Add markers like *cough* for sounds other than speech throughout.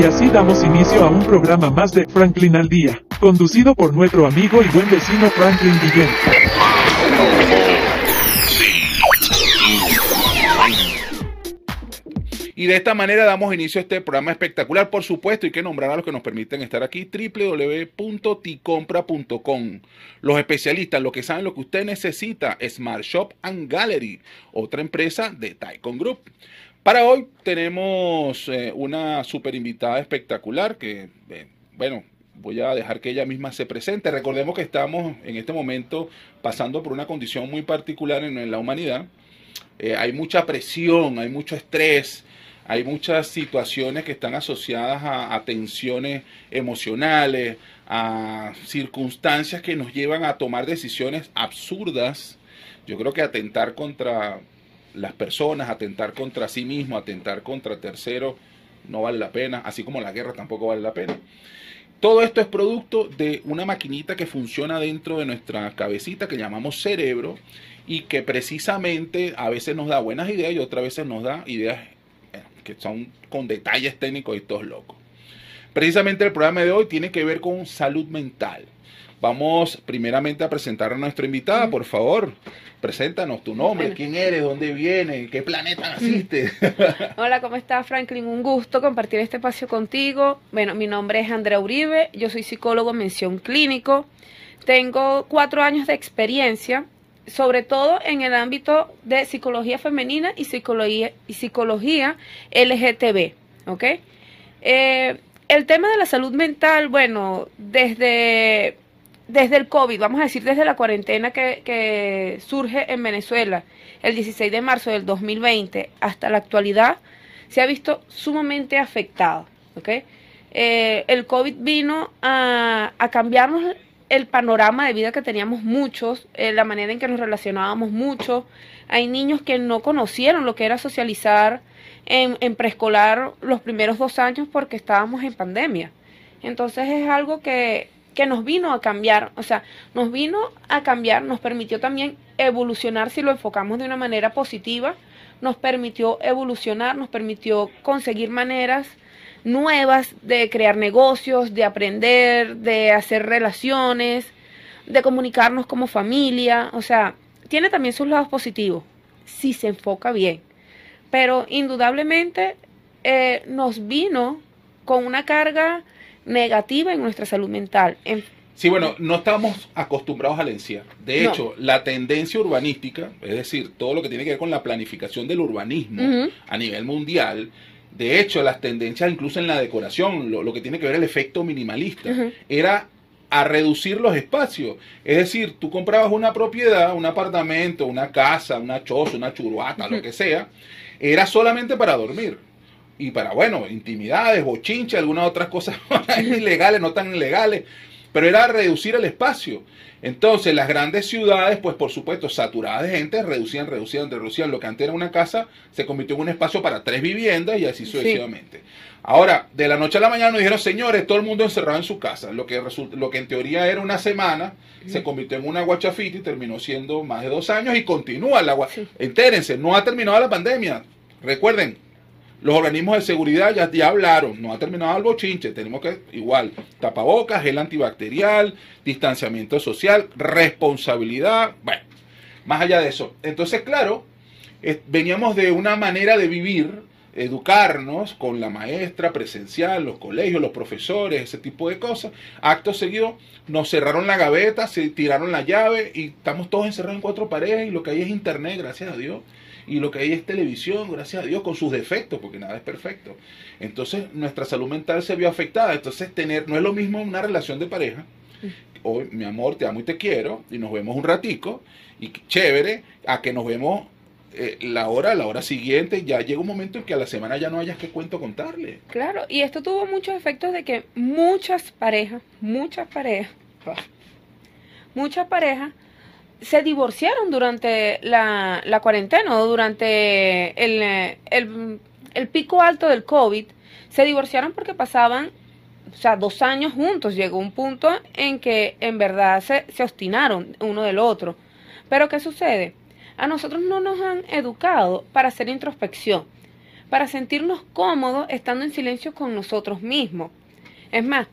Y así damos inicio a un programa más de Franklin al Día, conducido por nuestro amigo y buen vecino Franklin Guillén. Y de esta manera damos inicio a este programa espectacular, por supuesto, y que nombrar a los que nos permiten estar aquí, www.ticompra.com. Los especialistas, los que saben lo que usted necesita, Smart Shop and Gallery, otra empresa de Taikon Group. Para hoy tenemos eh, una super invitada espectacular que, eh, bueno, voy a dejar que ella misma se presente. Recordemos que estamos en este momento pasando por una condición muy particular en, la humanidad. Eh, hay mucha presión, hay mucho estrés, hay muchas situaciones que están asociadas a, tensiones emocionales, a circunstancias que nos llevan a tomar decisiones absurdas. Yo creo que atentar contra las personas, atentar contra sí mismo, atentar contra terceros, no vale la pena, así como la guerra tampoco vale la pena. Todo esto es producto de una maquinita que funciona dentro de nuestra cabecita que llamamos cerebro y que precisamente a veces nos da buenas ideas y otras veces nos da ideas que son con detalles técnicos y todos locos. Precisamente el programa de hoy tiene que ver con salud mental. Vamos primeramente a presentar a nuestra invitada, por favor. Preséntanos tu nombre, quién eres, dónde vienes, qué planeta naciste. *laughs* Hola, ¿cómo estás, Franklin? Un gusto compartir este espacio contigo. Bueno, mi nombre es Andrea Uribe, yo soy psicólogo en mención clínico. Tengo cuatro años de experiencia sobre todo en el ámbito de psicología femenina y psicología, y psicología LGTB, ¿ok? Eh, el tema de la salud mental, bueno, desde, desde el COVID, vamos a decir desde la cuarentena que, surge en Venezuela el 16 de marzo del 2020 hasta la actualidad, se ha visto sumamente afectado, ¿ok? Eh, el COVID vino a, a cambiarnos el panorama de vida que teníamos muchos, eh, la manera en que nos relacionábamos mucho. Hay niños que no conocieron lo que era socializar en, en preescolar los primeros dos años porque estábamos en pandemia. Entonces es algo que, que nos vino a cambiar, o sea, nos vino a cambiar, nos permitió también evolucionar si lo enfocamos de una manera positiva, nos permitió evolucionar, nos permitió conseguir maneras nuevas de crear negocios, de aprender, de hacer relaciones, de comunicarnos como familia. O sea, tiene también sus lados positivos, si se enfoca bien. Pero indudablemente eh, nos vino con una carga negativa en nuestra salud mental. Sí, bueno, no estamos acostumbrados al encierro. De hecho, la tendencia urbanística, es decir, todo lo que tiene que ver con la planificación del urbanismo a nivel mundial, de hecho, las tendencias incluso en la decoración, lo, que tiene que ver el efecto minimalista, era a reducir los espacios. Es decir, tú comprabas una propiedad, un apartamento, una casa, una choza, una churuata, lo que sea, era solamente para dormir. Y para, bueno, intimidades, bochinche, algunas otras cosas *laughs* ilegales, no tan ilegales, pero era reducir el espacio. Entonces, las grandes ciudades, pues por supuesto, saturadas de gente, reducían, reducían, reducían. Lo que antes era una casa se convirtió en un espacio para tres viviendas y así sucesivamente. Ahora, de la noche a la mañana nos dijeron, señores, todo el mundo encerrado en su casa. Lo que, lo que en teoría era una semana se convirtió en una guachafita y terminó siendo más de dos años y continúa la guachafita. Entérense, no ha terminado la pandemia. Recuerden, los organismos de seguridad ya, ya hablaron, no ha terminado el bochinche, tenemos que, igual, tapabocas, gel antibacterial, distanciamiento social, responsabilidad, bueno, más allá de eso. Entonces, claro, veníamos de una manera de vivir, educarnos con la maestra presencial, los colegios, los profesores, ese tipo de cosas. Acto seguido, nos cerraron la gaveta, se tiraron la llave y estamos todos encerrados en cuatro paredes y lo que hay es internet, gracias a Dios y lo que hay es televisión, gracias a Dios, con sus defectos, porque nada es perfecto. Entonces nuestra salud mental se vio afectada. Entonces tener, no es lo mismo una relación de pareja, hoy mi amor, te amo y te quiero, y nos vemos un ratico, y chévere, a que nos vemos eh, la hora, la hora siguiente, ya llega un momento en que a la semana ya no hayas que cuento contarle. Claro, y esto tuvo muchos efectos de que muchas parejas, muchas parejas, *laughs* muchas parejas se divorciaron durante la, la cuarentena o durante el, el, pico alto del COVID. Se divorciaron porque pasaban, o sea, dos años juntos. Llegó un punto en que en verdad se, se obstinaron uno del otro. Pero ¿qué sucede? A nosotros no nos han educado para hacer introspección, para sentirnos cómodos estando en silencio con nosotros mismos. Es más,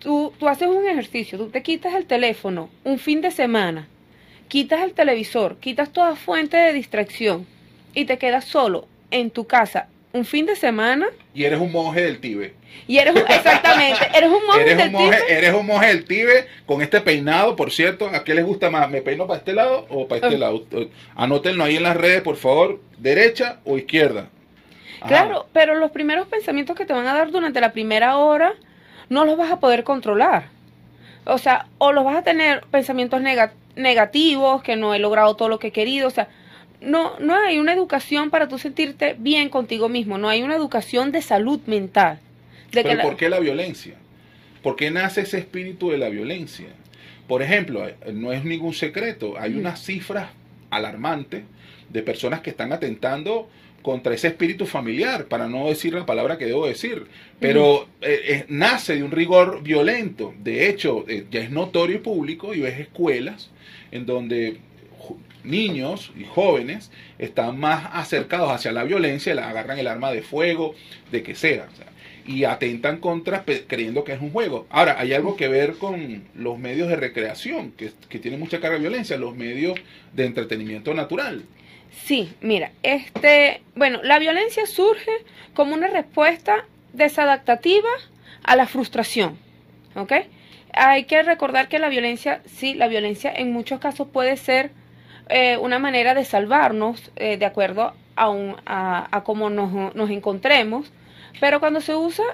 tú, tú haces un ejercicio, tú te quitas el teléfono un fin de semana, quitas el televisor, quitas toda fuente de distracción y te quedas solo en tu casa un fin de semana. Y eres un monje del Tibe. Y eres un, exactamente, eres un monje eres del un monje. Eres un monje del Tibe con este peinado, por cierto. ¿A qué les gusta más? ¿Me peino para este lado o para este Ah. lado? Anótenlo ahí en las redes, por favor. ¿Derecha o izquierda? Ajá. Claro, pero los primeros pensamientos que te van a dar durante la primera hora no los vas a poder controlar. O sea, o los vas a tener pensamientos nega- negativos, que no he logrado todo lo que he querido. O sea, no, no hay una educación para tú sentirte bien contigo mismo. No hay una educación de salud mental. De que Pero la- ¿por qué la violencia? ¿Por qué nace ese espíritu de la violencia? Por ejemplo, eh, no es ningún secreto, hay Mm. unas cifras alarmantes de personas que están atentando contra ese espíritu familiar, para no decir la palabra que debo decir, pero eh, eh, nace de un rigor violento. De hecho, eh, ya es notorio y público y ves escuelas en donde niños y jóvenes están más acercados hacia la violencia, le agarran el arma de fuego, de que sea. o sea, y atentan contra creyendo que es un juego. Ahora, hay algo que ver con los medios de recreación, que, que tienen mucha carga de violencia, los medios de entretenimiento natural. Sí, mira, este, bueno, la violencia surge como una respuesta desadaptativa a la frustración, ¿ok? Hay que recordar que la violencia, sí, la violencia en muchos casos puede ser eh, una manera de salvarnos eh, de acuerdo a, un, a, cómo nos, nos encontremos, pero cuando se usa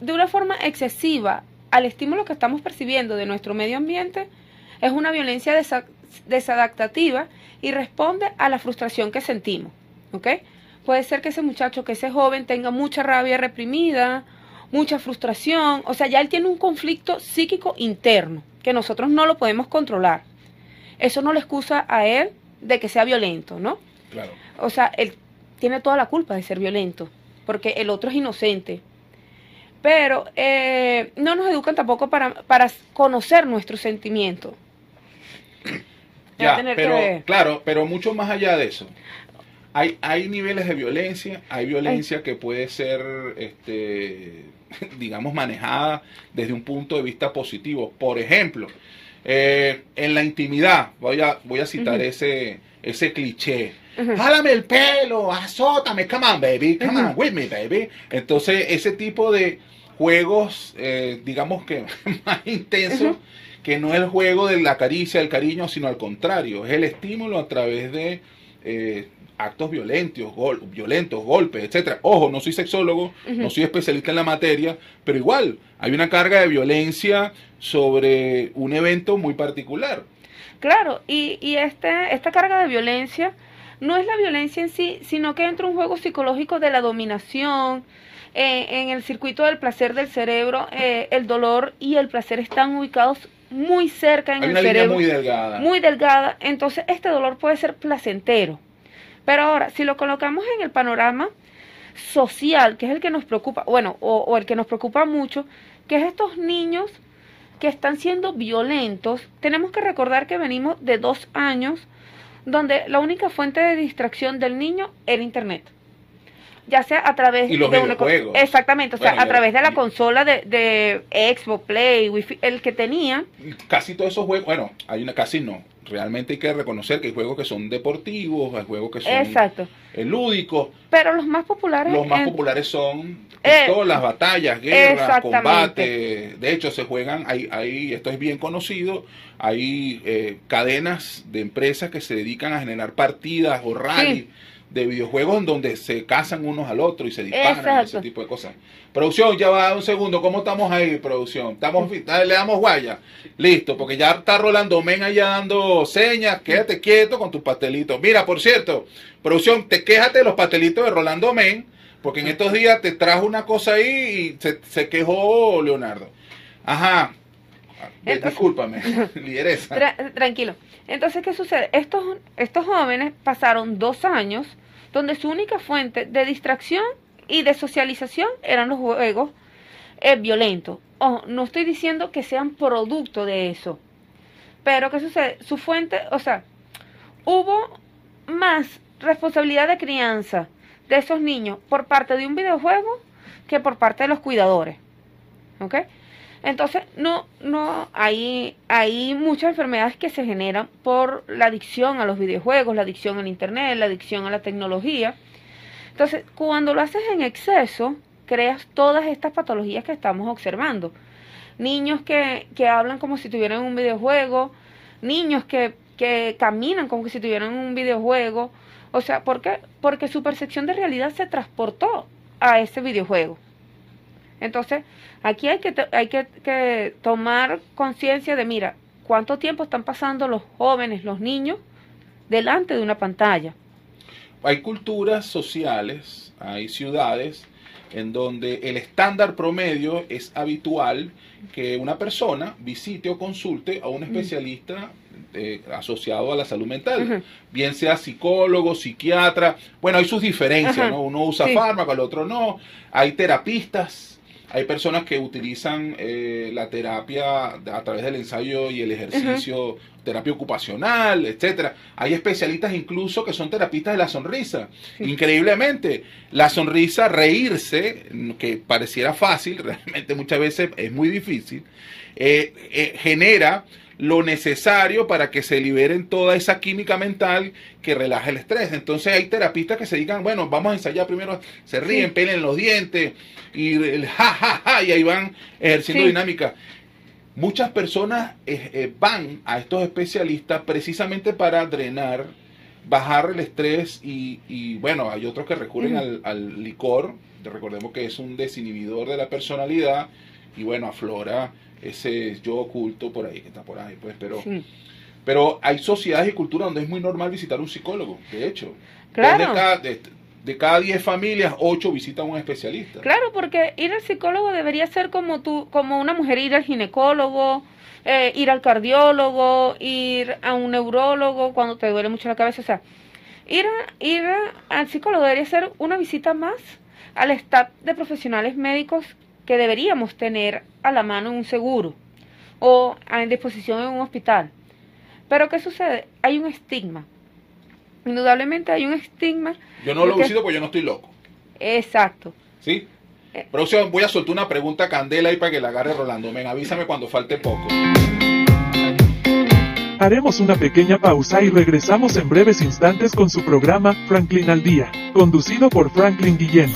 de una forma excesiva al estímulo que estamos percibiendo de nuestro medio ambiente, es una violencia desadaptativa y responde a la frustración que sentimos, ¿ok? Puede ser que ese muchacho, que ese joven tenga mucha rabia reprimida, mucha frustración, o sea, ya él tiene un conflicto psíquico interno que nosotros no lo podemos controlar. Eso no le excusa a él de que sea violento, ¿no? Claro. O sea, él tiene toda la culpa de ser violento, porque el otro es inocente. Pero eh, no nos educan tampoco para, para conocer nuestros sentimientos. Ya, tener pero claro, pero mucho más allá de eso. Hay, hay niveles de violencia, hay violencia que puede ser, este, *laughs* digamos, manejada desde un punto de vista positivo. Por ejemplo, eh, en la intimidad, voy a, voy a citar ese, ese cliché. Jálame el pelo, azótame, come on, baby, come on with me, baby. Entonces, ese tipo de juegos, eh, digamos que *laughs* más intensos. Que no es el juego de la caricia, del cariño, sino al contrario, es el estímulo a través de eh, actos violentos, gol- violentos, golpes, etcétera. Ojo, no soy sexólogo, no soy especialista en la materia, pero igual hay una carga de violencia sobre un evento muy particular. Claro, y, y este, esta carga de violencia no es la violencia en sí, sino que entra un juego psicológico de la dominación. Eh, en el circuito del placer del cerebro, eh, el dolor y el placer están ubicados muy cerca en Hay el una línea cerebro. muy delgada. muy delgada, entonces este dolor puede ser placentero. Pero ahora, si lo colocamos en el panorama social, que es el que nos preocupa, bueno, o, o el que nos preocupa mucho, que es estos niños que están siendo violentos, tenemos que recordar que venimos de dos años donde la única fuente de distracción del niño era Internet. Ya sea a través Y los de una. Exactamente, o sea, a través de la y- consola de, de Xbox, Play, Wi-Fi, el que tenía, casi todos esos juegos, bueno, hay una casi no. Realmente hay que reconocer que hay juegos que son deportivos, hay juegos que son exacto. eh, lúdicos. Pero los más populares Los más en- populares son Eh, todas las batallas, guerras, exactamente. combate. De hecho, se juegan, hay, hay, esto es bien conocido, hay eh, cadenas de empresas que se dedican a generar partidas o rally Sí. De videojuegos en donde se casan unos al otro y se disparan, Exacto. ese tipo de cosas. Producción, ya va un segundo, ¿cómo estamos ahí, producción? ¿Estamos, le damos guaya? Listo, porque ya está Rolando Men allá dando señas, quédate quieto con tus pastelitos. Mira, por cierto, producción, te quéjate de los pastelitos de Rolando Men, porque en estos días te trajo una cosa ahí y se, se quejó Leonardo. Ajá. Entonces- Discúlpame, *laughs* lideresa. Tra- tranquilo. Entonces, ¿qué sucede? Estos, estos jóvenes pasaron dos años donde su única fuente de distracción y de socialización eran los juegos eh, violentos. Ojo, no estoy diciendo que sean producto de eso. Pero, ¿qué sucede? Su fuente, o sea, hubo más responsabilidad de crianza de esos niños por parte de un videojuego que por parte de los cuidadores. ¿Ok? Entonces, no, no, hay, hay muchas enfermedades que se generan por la adicción a los videojuegos, la adicción al internet, la adicción a la tecnología. Entonces, cuando lo haces en exceso, creas todas estas patologías que estamos observando. Niños que, que hablan como si tuvieran un videojuego, niños que, que caminan como si tuvieran un videojuego. O sea, ¿por qué? Porque su percepción de realidad se transportó a ese videojuego. Entonces, aquí hay que, hay que, tomar conciencia de, mira, cuánto tiempo están pasando los jóvenes, los niños, delante de una pantalla. Hay culturas sociales, hay ciudades en donde el estándar promedio es habitual que una persona visite o consulte a un especialista eh, asociado a la salud mental, bien sea psicólogo, psiquiatra, bueno, hay sus diferencias, ¿no? Uno usa fármaco, el otro no, hay terapistas hay personas que utilizan eh, la terapia a través del ensayo y el ejercicio, terapia ocupacional, etcétera. Hay especialistas incluso que son terapistas de la sonrisa. Increíblemente, la sonrisa, reírse, que pareciera fácil, *laughs* realmente muchas veces es muy difícil, eh, eh, genera lo necesario para que se liberen toda esa química mental que relaje el estrés. Entonces hay terapistas que se digan, bueno, vamos a ensayar primero, se ríen, sí. pelen los dientes y el ja, ja, ja, y ahí van ejerciendo dinámica. Muchas personas eh, eh, van a estos especialistas precisamente para drenar, bajar el estrés y, bueno, hay otros que recurren al, al licor, recordemos que es un desinhibidor de la personalidad y bueno, aflora ese yo oculto por ahí, que está por ahí, pues, pero, pero hay sociedades y culturas donde es muy normal visitar un psicólogo, de hecho. Claro. De cada, de, 10 familias, 8 visitan a un especialista. Claro, porque ir al psicólogo debería ser como tú, como una mujer ir al ginecólogo, eh, ir al cardiólogo, ir a un neurólogo cuando te duele mucho la cabeza, o sea, ir, ir al psicólogo debería ser una visita más al staff de profesionales médicos que deberíamos tener a la mano en un seguro o a disposición en un hospital. Pero ¿qué sucede? Hay un estigma. Indudablemente hay un estigma. Yo no lo he porque yo no estoy loco. Exacto. ¿Sí? Eh. voy a soltar una pregunta candela ahí para que la agarre Rolando. Ven, avísame cuando falte poco. Haremos una pequeña pausa y regresamos en breves instantes con su programa Franklin al Día, conducido por Franklin Guillén.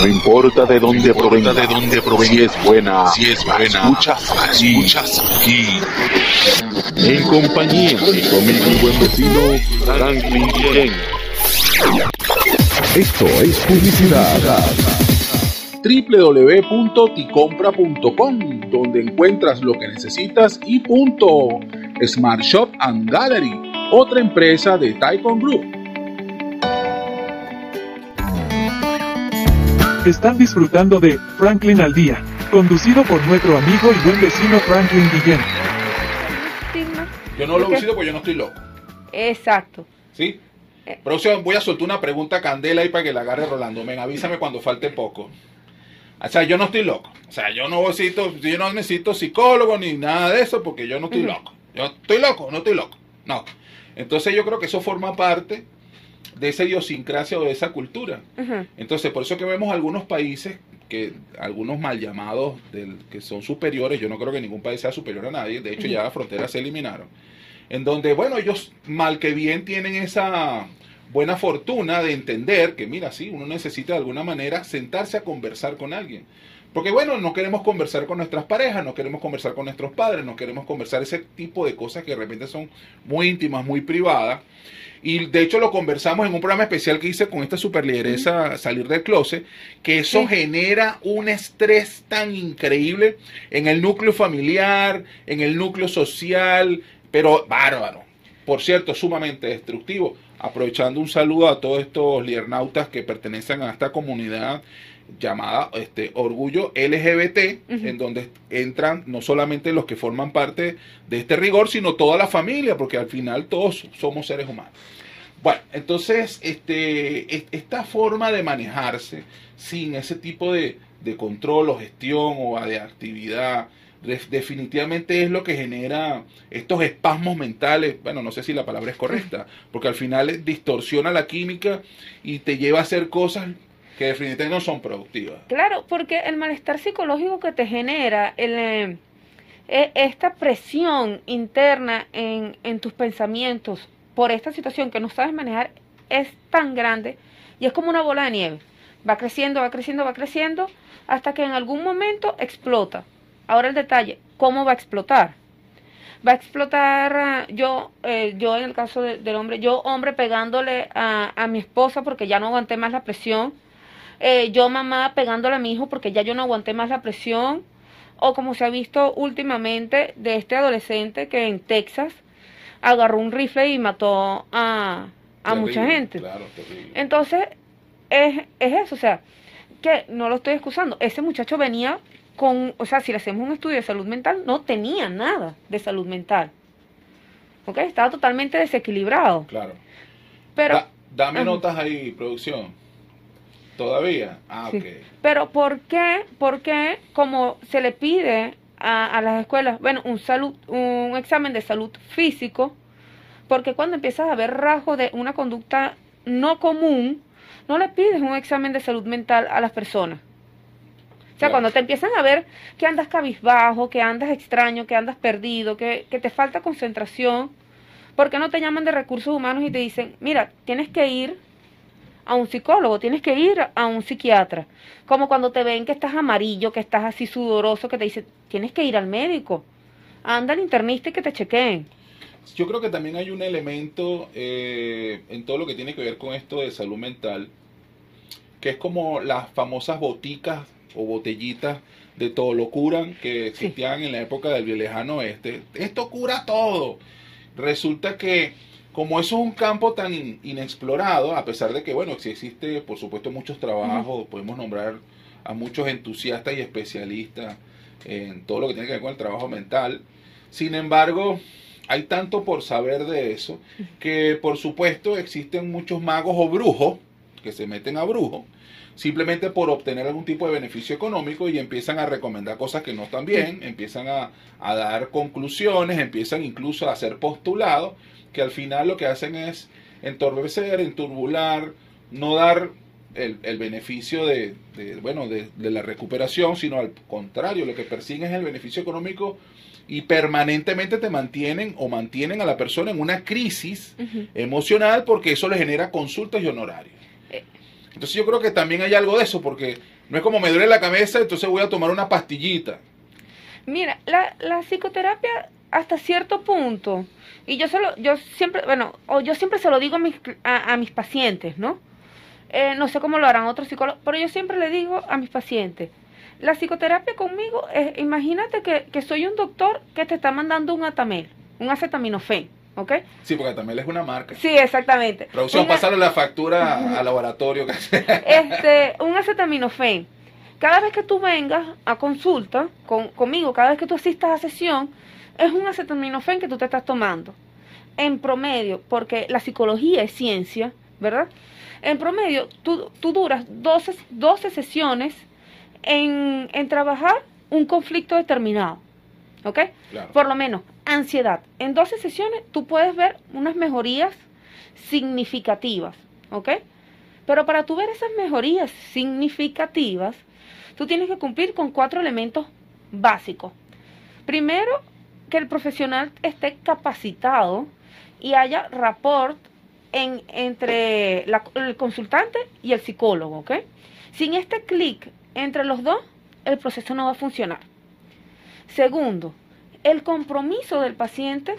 No importa de dónde provenga, de dónde provenga, si es buena, si es buena, escuchas aquí, escuchas aquí. En compañía de conmigo mi buen vecino Franklin. Esto es publicidad www.ticompra.com, donde encuentras lo que necesitas y punto. Smart Shop and Gallery, otra empresa de Taikon Group Están disfrutando de Franklin al Día, conducido por nuestro amigo y buen vecino Franklin Guillén. Yo no lo he sido porque yo no estoy loco. Exacto. ¿Sí? Producción, voy a soltar una pregunta candela ahí para que la agarre Rolando. Ven, avísame cuando falte poco. O sea, yo no estoy loco. O sea, yo no necesito, yo no necesito psicólogo ni nada de eso porque yo no estoy loco. Yo estoy loco, no estoy loco. No. Entonces yo creo que eso forma parte de esa idiosincrasia o de esa cultura. Entonces, por eso que vemos algunos países que algunos mal llamados del, que son superiores, yo no creo que ningún país sea superior a nadie, de hecho ya las fronteras se eliminaron, en donde, bueno, ellos mal que bien tienen esa buena fortuna de entender que, mira, sí, uno necesita de alguna manera sentarse a conversar con alguien. Porque bueno, no queremos conversar con nuestras parejas, no queremos conversar con nuestros padres, no queremos conversar ese tipo de cosas que de repente son muy íntimas, muy privadas. Y de hecho lo conversamos en un programa especial que hice con esta super lideresa Salir del Closet, que eso genera un estrés tan increíble en el núcleo familiar, en el núcleo social, pero bárbaro. Por cierto, sumamente destructivo. Aprovechando un saludo a todos estos lidernautas que pertenecen a esta comunidad llamada este, Orgullo LGBT, en donde entran no solamente los que forman parte de este rigor, sino toda la familia, porque al final todos somos seres humanos. Bueno, entonces, este, esta forma de manejarse sin ese tipo de, control o gestión o de actividad definitivamente es lo que genera estos espasmos mentales, bueno, no sé si la palabra es correcta, porque al final distorsiona la química y te lleva a hacer cosas que definitivamente no son productivas. Claro, porque el malestar psicológico que te genera, el, eh, e, esta presión interna en, tus pensamientos por esta situación que no sabes manejar es tan grande y es como una bola de nieve. Va creciendo, va creciendo, va creciendo, hasta que en algún momento explota. Ahora el detalle, ¿cómo va a explotar? Va a explotar ah, yo, eh, yo en el caso del hombre, yo hombre pegándole a, a, mi esposa porque ya no aguanté más la presión, eh, yo mamá pegándole a mi hijo porque ya yo no aguanté más la presión, o como se ha visto últimamente de este adolescente que en Texas agarró un rifle y mató a, a mucha gente. Entonces, es, es eso, o sea, que no lo estoy excusando, ese muchacho venía con, o sea, si le hacemos un estudio de salud mental, no tenía nada de salud mental. ¿Ok? Estaba totalmente desequilibrado. Claro. Pero... dame notas ahí, producción. ¿Todavía? Ah, ok. Pero ¿por qué? Porque como se le pide a, a, las escuelas, bueno, un, salud, un examen de salud físico, porque cuando empiezas a ver rasgos de una conducta no común, no le pides un examen de salud mental a las personas. O sea, cuando te empiezan a ver que andas cabizbajo, que andas extraño, que andas perdido, que, que te falta concentración, ¿por qué no te llaman de recursos humanos y te dicen, mira, tienes que ir a un psicólogo, tienes que ir a un psiquiatra? Como cuando te ven que estás amarillo, que estás así sudoroso, que te dicen, tienes que ir al médico, anda al internista y que te chequeen. Yo creo que también hay un elemento eh, en todo lo que tiene que ver con esto de salud mental, que es como las famosas boticas o botellitas de todo lo curan que existían en la época del lejano oeste. Esto cura todo. Resulta que como eso es un campo tan inexplorado, a pesar de que, bueno, si existe, por supuesto, muchos trabajos, podemos nombrar a muchos entusiastas y especialistas en todo lo que tiene que ver con el trabajo mental. Sin embargo, hay tanto por saber de eso que, por supuesto, existen muchos magos o brujos que se meten a brujos simplemente por obtener algún tipo de beneficio económico y empiezan a recomendar cosas que no están bien, empiezan a, dar conclusiones, empiezan incluso a hacer postulados que al final lo que hacen es entorpecer, enturbular, no dar el, beneficio de, bueno, de, la recuperación, sino al contrario, lo que persiguen es el beneficio económico y permanentemente te mantienen o mantienen a la persona en una crisis emocional porque eso le genera consultas y honorarios. Entonces yo creo que también hay algo de eso, porque no es como me duele la cabeza, entonces voy a tomar una pastillita. Mira, la, la psicoterapia hasta cierto punto, y yo solo, yo siempre, bueno, o yo siempre se lo digo a mis, a, mis pacientes, ¿no? Eh, no sé cómo lo harán otros psicólogos, pero yo siempre le digo a mis pacientes, la psicoterapia conmigo, es, imagínate que, que soy un doctor que te está mandando un atamel, un acetaminofén ¿Ok? Sí, porque también es una marca. Sí, exactamente. Producción, pasaron la factura *laughs* al laboratorio. este, un acetaminofén. Cada vez que tú vengas a consulta con, conmigo, cada vez que tú asistas a sesión, es un acetaminofén que tú te estás tomando. En promedio, porque la psicología es ciencia, ¿verdad? En promedio, tú, tú duras 12, 12 sesiones en, en trabajar un conflicto determinado. ¿Ok? Por lo menos, ansiedad. En 12 sesiones tú puedes ver unas mejorías significativas. ¿Ok? Pero para tú ver esas mejorías significativas, tú tienes que cumplir con cuatro elementos básicos. Primero, que el profesional esté capacitado y haya rapport en, entre el consultante y el psicólogo, ¿ok? Sin este clic entre los dos, el proceso no va a funcionar. Segundo, el compromiso del paciente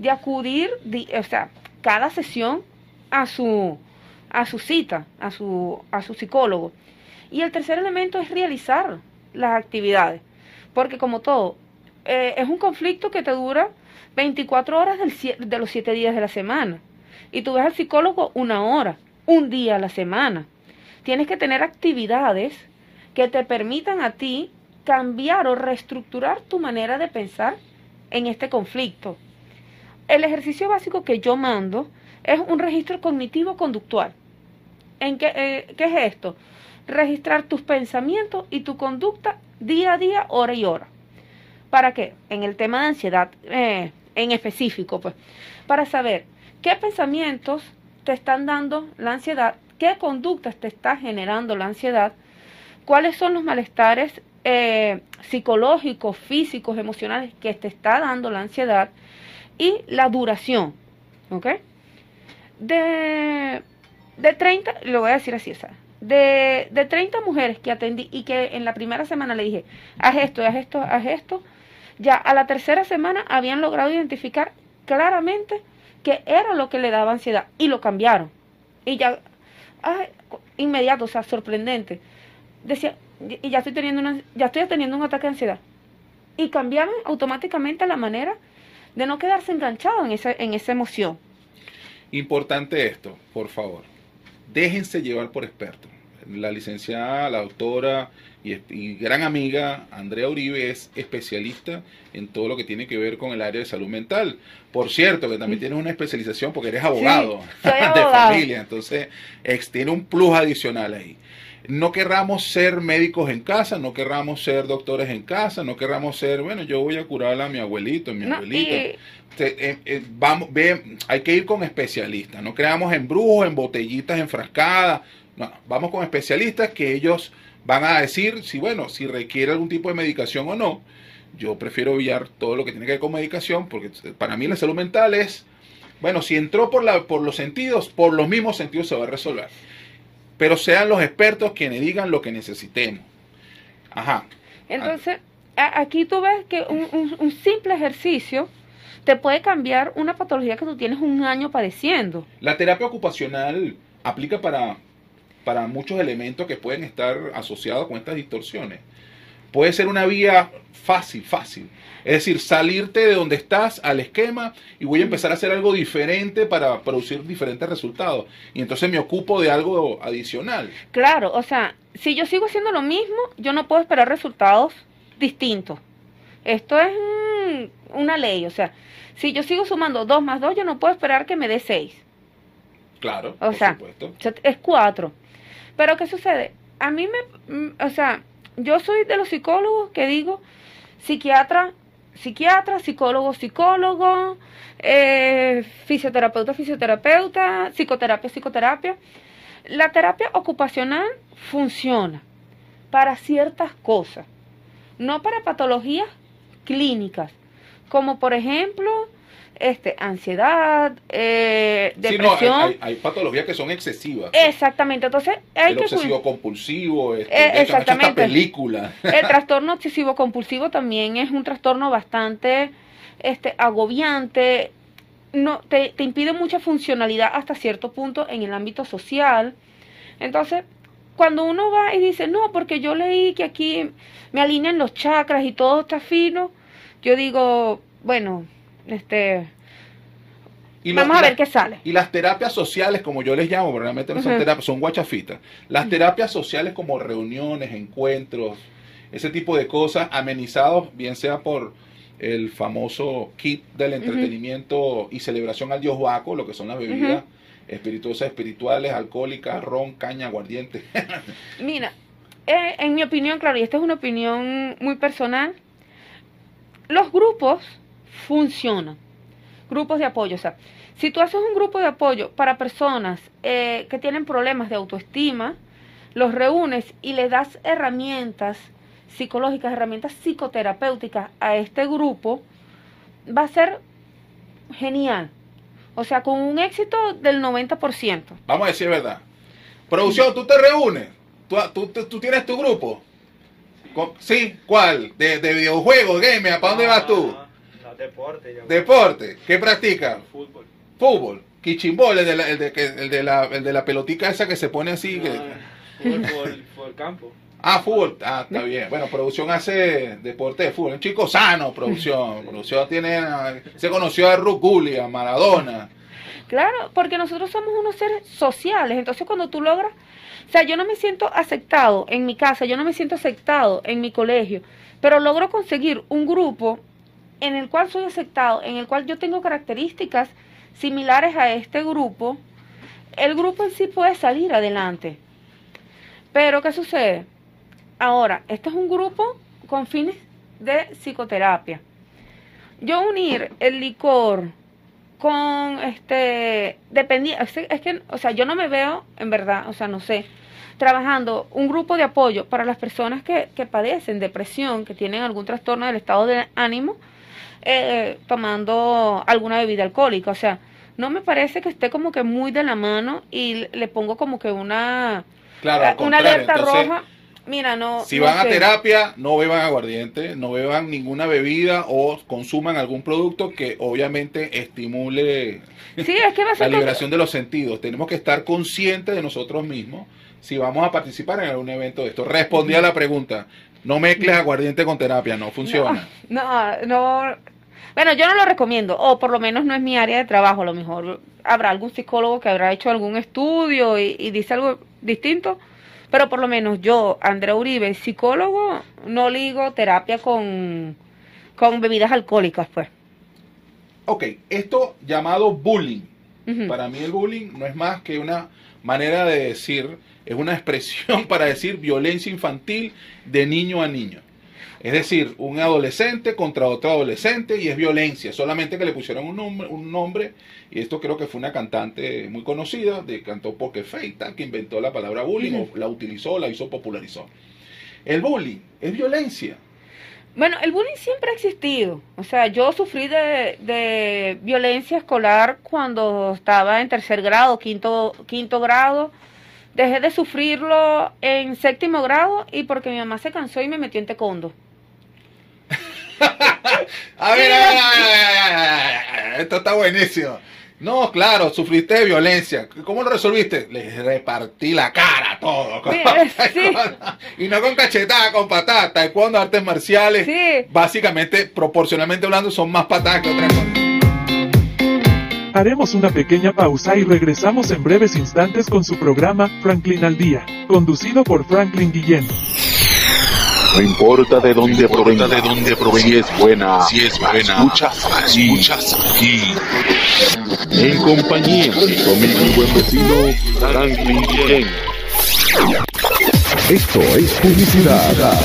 de acudir, o sea, cada sesión a su, a su cita, a su, a su psicólogo. Y el tercer elemento es realizar las actividades, porque como todo, eh, es un conflicto que te dura 24 horas del, de los 7 días de la semana. Y tú ves al psicólogo una hora, un día a la semana. Tienes que tener actividades que te permitan a ti cambiar o reestructurar tu manera de pensar en este conflicto. El ejercicio básico que yo mando es un registro cognitivo conductual. ¿En qué, eh, qué es esto? Registrar tus pensamientos y tu conducta día a día, hora y hora. ¿Para qué? En el tema de ansiedad eh, en específico, pues, para saber qué pensamientos te están dando la ansiedad, qué conductas te está generando la ansiedad, cuáles son los malestares eh, psicológicos, físicos, emocionales que te está dando la ansiedad y la duración. ¿Ok? De, de 30, lo voy a decir así, esa. De, de 30 mujeres que atendí y que en la primera semana le dije, haz esto, haz esto, haz esto, ya a la tercera semana habían logrado identificar claramente que era lo que le daba ansiedad y lo cambiaron. Y ya, inmediato, o sea, sorprendente. Decía, y ya estoy teniendo una, ya estoy teniendo un ataque de ansiedad. Y cambiaron automáticamente la manera de no quedarse enganchado en esa, en esa emoción. Importante esto, por favor. Déjense llevar por expertos. La licenciada, la doctora y, gran amiga Andrea Uribe es especialista en todo lo que tiene que ver con el área de salud mental. Por cierto, que también tienes una especialización porque eres abogado *laughs* de familia, entonces tiene un plus adicional ahí no querramos ser médicos en casa, no querramos ser doctores en casa, no querramos ser, bueno, yo voy a curar a mi abuelito, a mi abuelita. Eh, eh, vamos, ve, hay que ir con especialistas, no creamos en brujos, en botellitas enfrascadas, no, vamos con especialistas que ellos van a decir si, bueno, si requiere algún tipo de medicación o no. Yo prefiero obviar todo lo que tiene que ver con medicación, porque para mí la salud mental es, bueno, si entró por, la, por los sentidos, por los mismos sentidos se va a resolver pero sean los expertos quienes digan lo que necesitemos. Ajá. Entonces, aquí tú ves que un, simple ejercicio te puede cambiar una patología que tú tienes un año padeciendo. La terapia ocupacional aplica para, para muchos elementos que pueden estar asociados con estas distorsiones. Puede ser una vía fácil, fácil. Es decir, salirte de donde estás al esquema y voy a empezar a hacer algo diferente para producir diferentes resultados. Y entonces me ocupo de algo adicional. Claro, o sea, si yo sigo haciendo lo mismo, yo no puedo esperar resultados distintos. Esto es una ley, o sea, si yo sigo sumando 2 más 2, yo no puedo esperar que me dé 6. Claro, o por sea, supuesto. es 4. Pero ¿qué sucede? A mí me, mm, o sea, yo soy de los psicólogos que digo, psiquiatra psiquiatra, psicólogo, psicólogo, eh, fisioterapeuta, fisioterapeuta, psicoterapia, psicoterapia. La terapia ocupacional funciona para ciertas cosas, no para patologías clínicas, como por ejemplo este, ansiedad, eh, depresión. hay, patologías que son excesivas. Exactamente, entonces hay el obsesivo compulsivo, este, eh, exactamente. Esta película. El *laughs* trastorno obsesivo compulsivo también es un trastorno bastante este, agobiante, no, te, te impide mucha funcionalidad hasta cierto punto en el ámbito social. Entonces, cuando uno va y dice, no, porque yo leí que aquí me alinean los chakras y todo está fino, yo digo, bueno, este, Vamos a ver qué sale. Y las terapias sociales, como yo les llamo, realmente no son terapias, son guachafitas. Las terapias sociales como reuniones, encuentros, ese tipo de cosas, amenizados, bien sea por el famoso kit del entretenimiento y celebración al dios Baco, lo que son las bebidas espirituosas, espirituales, alcohólicas, ron, caña, aguardiente. *laughs* Mira, eh, en mi opinión, claro, y esta es una opinión muy personal, los grupos funcionan. Grupos de apoyo, o sea, si tú haces un grupo de apoyo para personas eh, que tienen problemas de autoestima, los reúnes y le das herramientas psicológicas, herramientas psicoterapéuticas a este grupo, va a ser genial. O sea, con un éxito del 90%. Vamos a decir verdad. Producción, tú te reúnes. Tú, tú, tienes tu grupo. ¿Sí? ¿Cuál? ¿De, de videojuegos, game? ¿Para dónde vas tú? Deporte. Deporte. ¿Qué practica? Fútbol. Fútbol. Quichimbol, el de, la, el, de, el, de la, el de la pelotica esa que se pone así. que... fútbol, fútbol campo. Ah, fútbol. Ah, está bien. Bueno, producción hace deporte de fútbol. Un chico sano, producción. *laughs* producción tiene. Se conoció a Ruth a Maradona. Claro, porque nosotros somos unos seres sociales. Entonces, cuando tú logras. O sea, yo no me siento aceptado en mi casa, yo no me siento aceptado en mi colegio, pero logro conseguir un grupo en el cual soy aceptado, en el cual yo tengo características similares a este grupo, el grupo en sí puede salir adelante. Pero ¿qué sucede? Ahora, este es un grupo con fines de psicoterapia. Yo unir el licor con este dependiendo es que o sea yo no me veo en verdad o sea no sé trabajando un grupo de apoyo para las personas que, que padecen depresión que tienen algún trastorno del estado de ánimo eh, tomando alguna bebida alcohólica o sea no me parece que esté como que muy de la mano y le pongo como que una Claro, una alerta entonces, roja mira no Si no van a terapia, no beban aguardiente, no beban ninguna bebida o consuman algún producto que obviamente estimule sí es que va *laughs* a la ser liberación de los sentidos. Tenemos que estar conscientes de nosotros mismos si vamos a participar en algún evento de esto. Respondí a la pregunta. No mezcles aguardiente con terapia, no funciona. *laughs* No, no. Bueno, yo no lo recomiendo, o por lo menos no es mi área de trabajo. A lo mejor habrá algún psicólogo que habrá hecho algún estudio y, y dice algo distinto, pero por lo menos yo, Andrea Uribe, psicólogo, no ligo terapia con, con bebidas alcohólicas, pues. Ok, esto llamado bullying. Para mí el bullying no es más que una manera de decir, es una expresión *laughs* para decir violencia infantil de niño a niño. Es decir, un adolescente contra otro adolescente y es violencia, solamente que le pusieron un nombre, un nombre y esto creo que fue una cantante muy conocida, de cantó Face, tal, que inventó la palabra bullying o la utilizó, la hizo, popularizó. El bullying es violencia. Bueno, el bullying siempre ha existido. O sea, yo sufrí de, de violencia escolar cuando estaba en tercer grado, quinto, quinto grado. Dejé de sufrirlo en séptimo grado y porque mi mamá se cansó y me metió en taekwondo. A ver, a ver, a ver, a ver, a ver, esto está buenísimo. No, claro, sufriste de violencia. ¿Cómo lo resolviste? Les repartí la cara a todo. Sí, *laughs* *laughs* sí. *laughs* Y no con cachetada, con patada. Taekwondo, artes marciales. Sí. Básicamente, proporcionalmente hablando, son más patadas que otra cosa. Haremos una pequeña pausa y regresamos en breves instantes con su programa Franklin al Día, conducido por Franklin Guillén. No importa de dónde provenga, de dónde provenga, si es buena, si es buena, escuchas aquí, escuchas aquí. En compañía de y buen vecino Franklin Guillén. Esto es publicidad.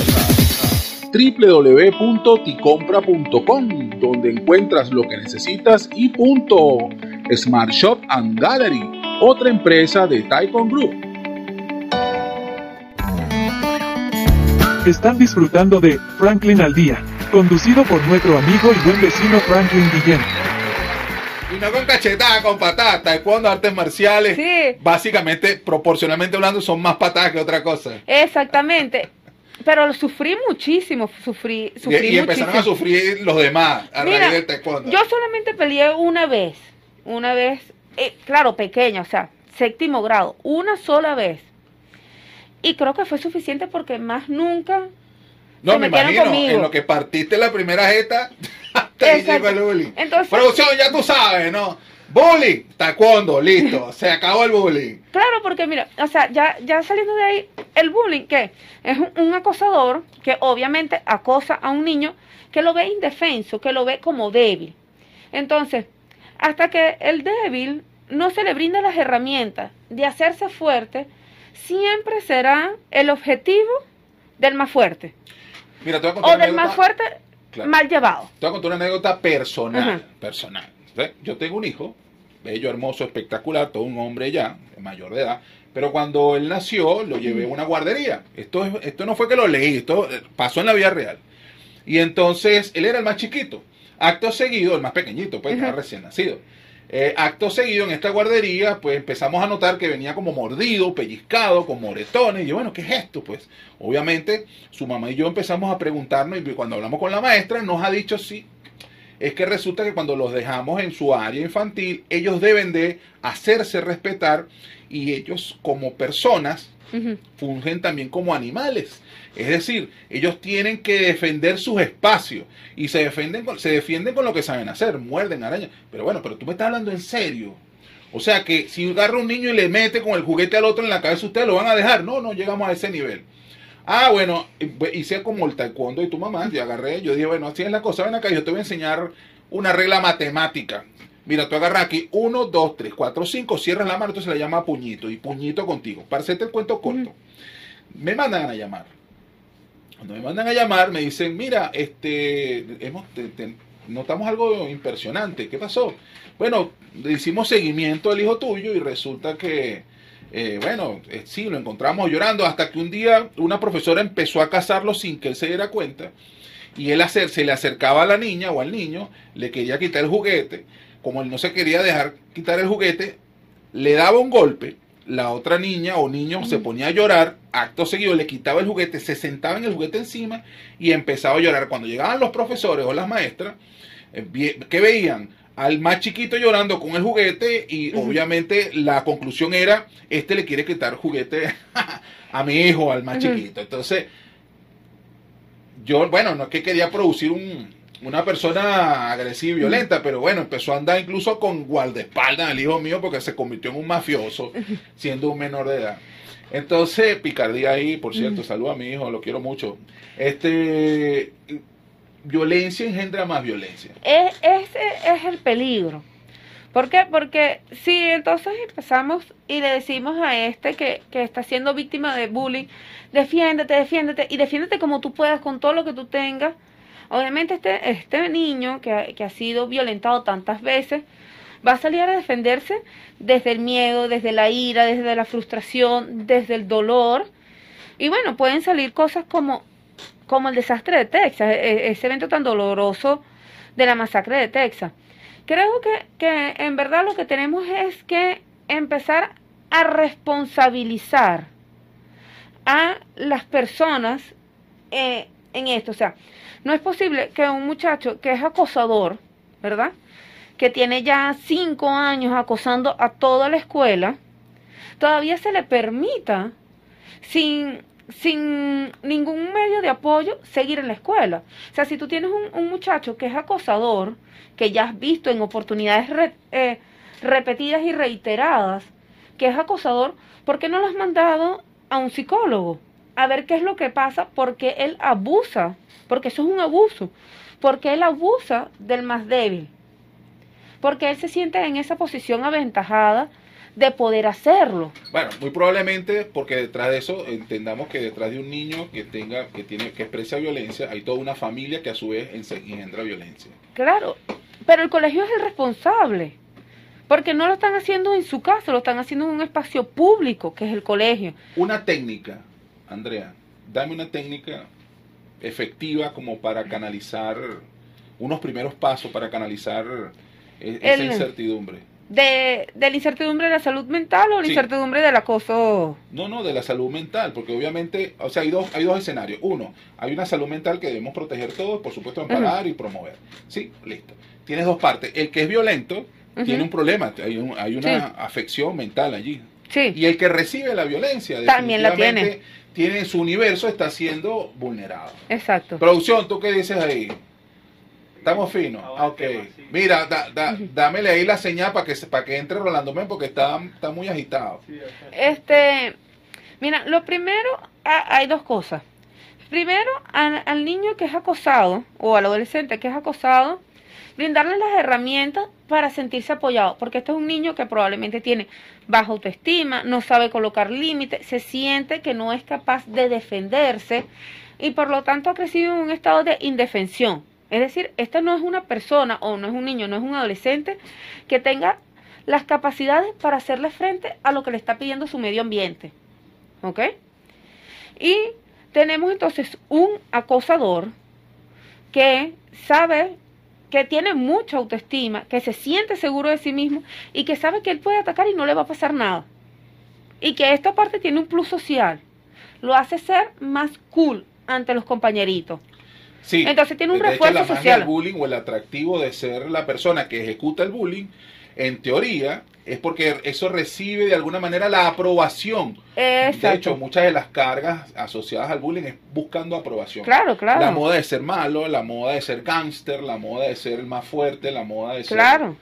www.ticompra.com, donde encuentras lo que necesitas y punto. Smart Shop and Gallery, otra empresa de Taikon Group. Están disfrutando de Franklin al Día, conducido por nuestro amigo y buen vecino Franklin Guillén. Y no con cachetada, con patada. Taekwondo, artes marciales. Sí. Básicamente, proporcionalmente hablando, son más patadas que otra cosa. Exactamente. Pero lo sufrí muchísimo, sufrí, Y, sufrí y empezaron a sufrir los demás a Mira, raíz del taekwondo. Yo solamente peleé una vez, una vez, eh, claro, pequeña, o sea, séptimo grado, una sola vez. Y creo que fue suficiente porque más nunca no, se me imagino, conmigo. en lo que partiste la primera jeta, *laughs* hasta ahí llegó el bullying. Entonces- Producción, ya tú sabes, ¿no? Bullying, taekwondo, listo, *laughs* se acabó el bullying. Claro, porque mira, o sea, ya, ya saliendo de ahí, el bullying, que es un, un acosador que obviamente acosa a un niño que lo ve indefenso, que lo ve como débil. Entonces, hasta que el débil no se le brinda las herramientas de hacerse fuerte, siempre será el objetivo del más fuerte. Mira, te voy a contar O una del más anécdota- fuerte Claro. mal llevado. Te voy a contar una anécdota personal. Ajá. Personal. Yo tengo un hijo, bello, hermoso, espectacular, todo un hombre ya, mayor de edad. Pero cuando él nació, lo llevé a una guardería. Esto, es- esto no fue que lo leí, esto eh, pasó en la vida real. Y entonces, él era el más chiquito. Acto seguido, el más pequeñito, pues, estaba Ujú. recién nacido. Eh, acto seguido, en esta guardería, pues empezamos a notar que venía como mordido, pellizcado, con moretones. Y yo, bueno, ¿qué es esto? Pues, obviamente, su mamá y yo empezamos a preguntarnos, y cuando hablamos con la maestra, nos ha dicho sí. Es que resulta que cuando los dejamos en su área infantil, ellos deben de hacerse respetar y ellos como personas Fungen también como animales. Es decir, ellos tienen que defender sus espacios y se defienden con, se defienden con lo que saben hacer, muerden, arañas. Pero bueno, pero tú me estás hablando en serio. O sea que si agarra un niño y le mete con el juguete al otro en la cabeza, ustedes lo van a dejar. No, no llegamos a ese nivel. Ah, bueno, pues, hice como el taekwondo y tu mamá, yo agarré, yo dije, bueno, así es la cosa, ven acá, yo te voy a enseñar una regla matemática. Mira, tú agarras aquí 1, 2, 3, 4, 5, cierras la mano, entonces la llama puñito y puñito contigo. Para hacerte el cuento corto, me mandan a llamar Cuando me mandan a llamar, me dicen, mira, este, hemos, te- te- notamos algo impresionante. ¿Qué pasó? Bueno, le hicimos seguimiento al hijo tuyo y resulta que, eh, bueno, eh, sí, lo encontramos llorando hasta que un día una profesora empezó a casarlo sin que él se diera cuenta y él hacer, se le acercaba a la niña o al niño, le quería quitar el juguete, como él no se quería dejar quitar el juguete, le daba un golpe, la otra niña o niño se ponía a llorar, acto seguido le quitaba el juguete, se sentaba en el juguete encima y empezaba a llorar. Cuando llegaban los profesores o las maestras, eh, ¿qué veían? Al más chiquito llorando con el juguete y obviamente la conclusión era, este le quiere quitar juguete *laughs* a mi hijo, al más chiquito. Entonces, yo, bueno, no es que quería producir un, una persona agresiva y violenta, pero bueno, empezó a andar incluso con guardaespaldas al hijo mío porque se convirtió en un mafioso *laughs* siendo un menor de edad. Entonces, picardía ahí, por cierto, saludo a mi hijo, lo quiero mucho. Este, violencia engendra más violencia. Es, ese es el peligro. ¿Por qué? Porque si entonces empezamos y le decimos a este que, que está siendo víctima de bullying, defiéndete, defiéndete, y defiéndete como tú puedas con todo lo que tú tengas, obviamente este, este niño que, ha- que ha sido violentado tantas veces, va a salir a defenderse desde el miedo, desde la ira, desde la frustración, desde el dolor. Y bueno, pueden salir cosas como, como el desastre de Texas, e- e- ese evento tan doloroso de la masacre de Texas. Creo que, que en verdad lo que tenemos es que empezar a responsabilizar a las personas eh, en esto. O sea, no es posible que un muchacho que es acosador, ¿verdad? Que tiene ya cinco años acosando a toda la escuela, todavía se le permita, sin, sin ningún medio de apoyo, seguir en la escuela. O sea, si tú tienes un, un muchacho que es acosador, que ya has visto en oportunidades re- eh, repetidas y reiteradas, que es acosador, ¿por qué no lo has mandado a un psicólogo? A ver qué es lo que pasa, porque él abusa, porque eso es un abuso, porque él abusa del más débil, porque él se siente en esa posición aventajada de poder hacerlo. Bueno, muy probablemente porque detrás de eso entendamos que detrás de un niño que tenga, que tiene, que expresa violencia, hay toda una familia que a su vez engendra violencia. Claro, pero el colegio es el responsable, porque no lo están haciendo en su casa, lo están haciendo en un espacio público, que es el colegio. Una técnica, Andrea, dame una técnica efectiva como para canalizar unos primeros pasos para canalizar eh, esa El- incertidumbre. De, de la incertidumbre de la salud mental o la Sí. incertidumbre del acoso. No, no, de la salud mental, porque obviamente, o sea, hay dos, hay dos escenarios. Uno, hay una salud mental que debemos proteger todos, por supuesto, amparar y promover. Sí, listo. Tienes dos partes. El que es violento tiene un problema, hay, un- hay una Sí. afección mental allí. Sí, Y el que recibe la violencia, También la definitivamente, tiene su universo, está siendo vulnerado. exacto. Producción, ¿tú qué dices ahí? Estamos finos. Ah, ok. tema, sí. Mira, da, da- dámele ahí la señal para que, se- para que entre Rolando Men porque está, está muy agitado. Sí. Este, mira, lo primero, ha- hay dos cosas. Primero, al, al niño que es acosado o al adolescente que es acosado, brindarle las herramientas para sentirse apoyado, porque este es un niño que probablemente tiene baja autoestima, no sabe colocar límites, se siente que no es capaz de defenderse y por lo tanto ha crecido en un estado de indefensión. Es decir, esta no es una persona o no es un niño, no es un adolescente que tenga las capacidades para hacerle frente a lo que le está pidiendo su medio ambiente. ¿Ok? Y tenemos entonces un acosador que sabe que tiene mucha autoestima, que se siente seguro de sí mismo y que sabe que él puede atacar y no le va a pasar nada. Y que esta parte tiene un plus social. Lo hace ser más cool ante los compañeritos. Sí. Entonces tiene un De hecho, refuerzo la social. del bullying o el atractivo de ser la persona que ejecuta el bullying, en teoría, es porque eso recibe de alguna manera la aprobación. De hecho, Exacto. muchas de las cargas asociadas al bullying es buscando aprobación. Claro, claro. La moda de ser malo, la moda de ser gángster, la moda de ser el más fuerte, la moda de ser... Claro.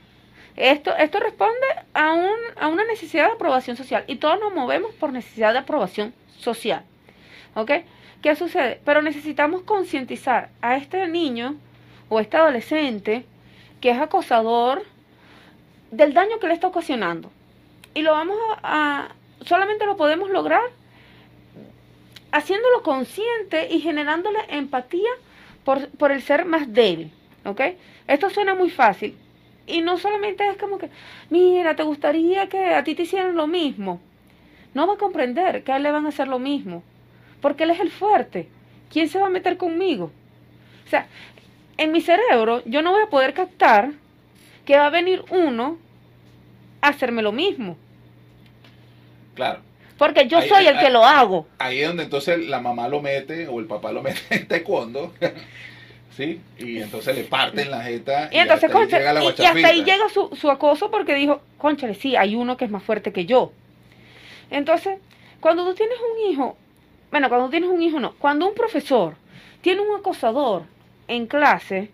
Esto, esto responde a, un, a una necesidad de aprobación social y todos nos movemos por necesidad de aprobación social. ¿Ok? ¿Qué sucede? Pero necesitamos concientizar a este niño o este adolescente que es acosador del daño que le está ocasionando. Y lo vamos a, a- solamente lo podemos lograr haciéndolo consciente y generándole empatía por, por el ser más débil, ¿ok? Esto suena muy fácil. Y no solamente es como que, mira, ¿te gustaría que a ti te hicieran lo mismo? No va a comprender que a él le van a hacer lo mismo. Porque él es el fuerte. ¿Quién se va a meter conmigo? O sea, en mi cerebro yo no voy a poder captar que va a venir uno a hacerme lo mismo. Claro. Porque yo Ahí- soy el ahí- que lo hago. Ahí es donde entonces la mamá lo mete o el papá lo *laughs* mete en taekwondo. ¿Sí? Y entonces le parten la jeta. Y entonces, hasta ahí llega la y, y hasta ahí llega su, su acoso porque dijo, conchale, sí, hay uno que es más fuerte que yo. Entonces, cuando tú tienes un hijo, bueno, cuando tienes un hijo no, cuando un profesor tiene un acosador en clase,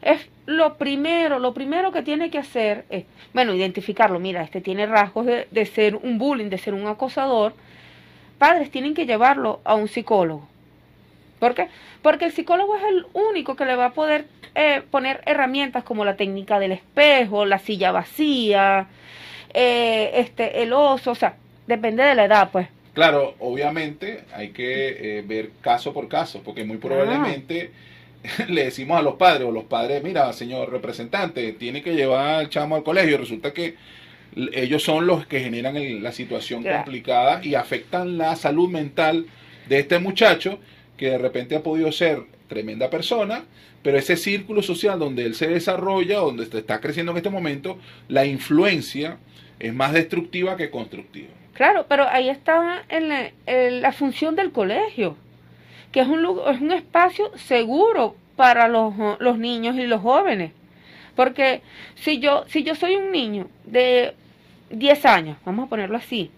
es lo primero, lo primero que tiene que hacer es, bueno, identificarlo, mira, este tiene rasgos de, de ser un bullying, de ser un acosador, padres tienen que llevarlo a un psicólogo. ¿Por qué? Porque el psicólogo es el único que le va a poder eh, poner herramientas como la técnica del espejo, la silla vacía, eh, este, el oso, o sea, depende de la edad, pues. Claro, obviamente hay que eh, ver caso por caso, porque muy probablemente *laughs* le decimos a los padres o los padres, mira, señor representante, tiene que llevar al chamo al colegio. y Resulta que ellos son los que generan el- la situación Claro. complicada y afectan la salud mental de este muchacho que de repente ha podido ser tremenda persona, pero ese círculo social donde él se desarrolla, donde está creciendo en este momento, la influencia es más destructiva que constructiva. Claro, pero ahí está en la, en la función del colegio, que es un, es un espacio seguro para los, los niños y los jóvenes. Porque si yo, si yo soy un niño de 10 años, vamos a ponerlo así,